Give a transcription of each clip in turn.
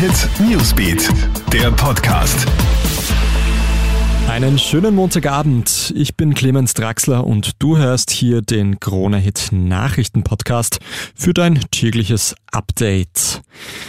Hit Newsbeat, der Podcast. Einen schönen Montagabend. Ich bin Clemens Draxler und du hörst hier den Krone Hit Nachrichten Podcast für dein tägliches Update.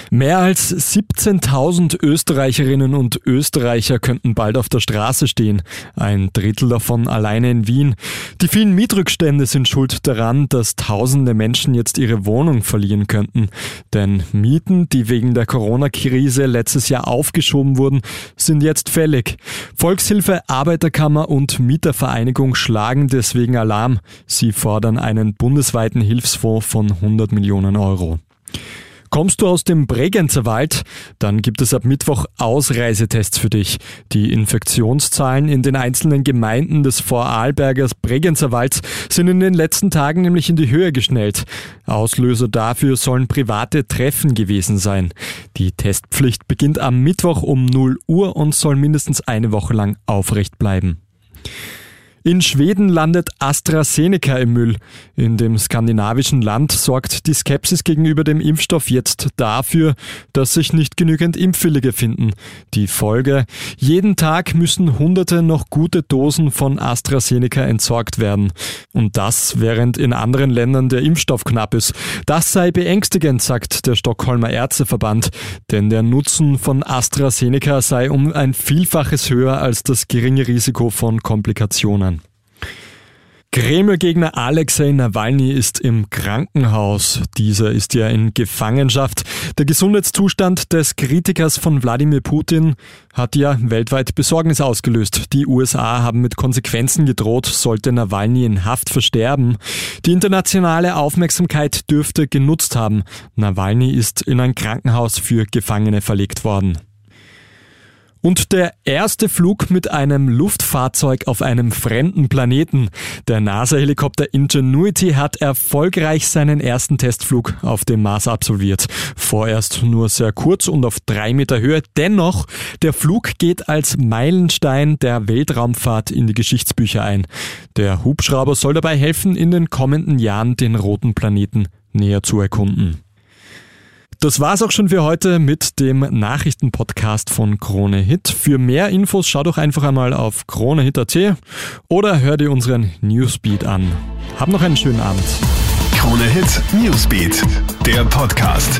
Mehr als 17.000 Österreicherinnen und Österreicher könnten bald auf der Straße stehen. Ein Drittel davon alleine in Wien. Die vielen Mietrückstände sind schuld daran, dass tausende Menschen jetzt ihre Wohnung verlieren könnten. Denn Mieten, die wegen der Corona-Krise letztes Jahr aufgeschoben wurden, sind jetzt fällig. Volkshilfe, Arbeiterkammer und Mietervereinigung schlagen deswegen Alarm. Sie fordern einen bundesweiten Hilfsfonds von 100 Millionen Euro. Kommst du aus dem Bregenzer Wald? Dann gibt es ab Mittwoch Ausreisetests für dich. Die Infektionszahlen in den einzelnen Gemeinden des Vorarlbergers Bregenzer Walds sind in den letzten Tagen nämlich in die Höhe geschnellt. Auslöser dafür sollen private Treffen gewesen sein. Die Testpflicht beginnt am Mittwoch um 0 Uhr und soll mindestens eine Woche lang aufrecht bleiben. In Schweden landet AstraZeneca im Müll. In dem skandinavischen Land sorgt die Skepsis gegenüber dem Impfstoff jetzt dafür, dass sich nicht genügend Impfwillige finden. Die Folge, jeden Tag müssen hunderte noch gute Dosen von AstraZeneca entsorgt werden. Und das, während in anderen Ländern der Impfstoff knapp ist. Das sei beängstigend, sagt der Stockholmer Ärzteverband, denn der Nutzen von AstraZeneca sei um ein Vielfaches höher als das geringe Risiko von Komplikationen. Kreml-Gegner Alexei Nawalny ist im Krankenhaus. Dieser ist ja in Gefangenschaft. Der Gesundheitszustand des Kritikers von Wladimir Putin hat ja weltweit Besorgnis ausgelöst. Die USA haben mit Konsequenzen gedroht, sollte Nawalny in Haft versterben. Die internationale Aufmerksamkeit dürfte genutzt haben. Nawalny ist in ein Krankenhaus für Gefangene verlegt worden. Und der erste Flug mit einem Luftfahrzeug auf einem fremden Planeten. Der NASA-Helikopter Ingenuity hat erfolgreich seinen ersten Testflug auf dem Mars absolviert. Vorerst nur sehr kurz und auf drei Meter Höhe. Dennoch, der Flug geht als Meilenstein der Weltraumfahrt in die Geschichtsbücher ein. Der Hubschrauber soll dabei helfen, in den kommenden Jahren den roten Planeten näher zu erkunden. Das war's auch schon für heute mit dem Nachrichtenpodcast von Krone Hit. Für mehr Infos schau doch einfach einmal auf kronehit.at oder hör dir unseren Newsbeat an. Hab noch einen schönen Abend. Krone Hit Newsbeat, der Podcast.